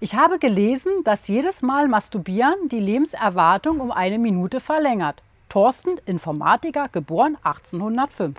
Ich habe gelesen, dass jedes Mal Masturbieren die Lebenserwartung um eine Minute verlängert. Thorsten, Informatiker, geboren 1805.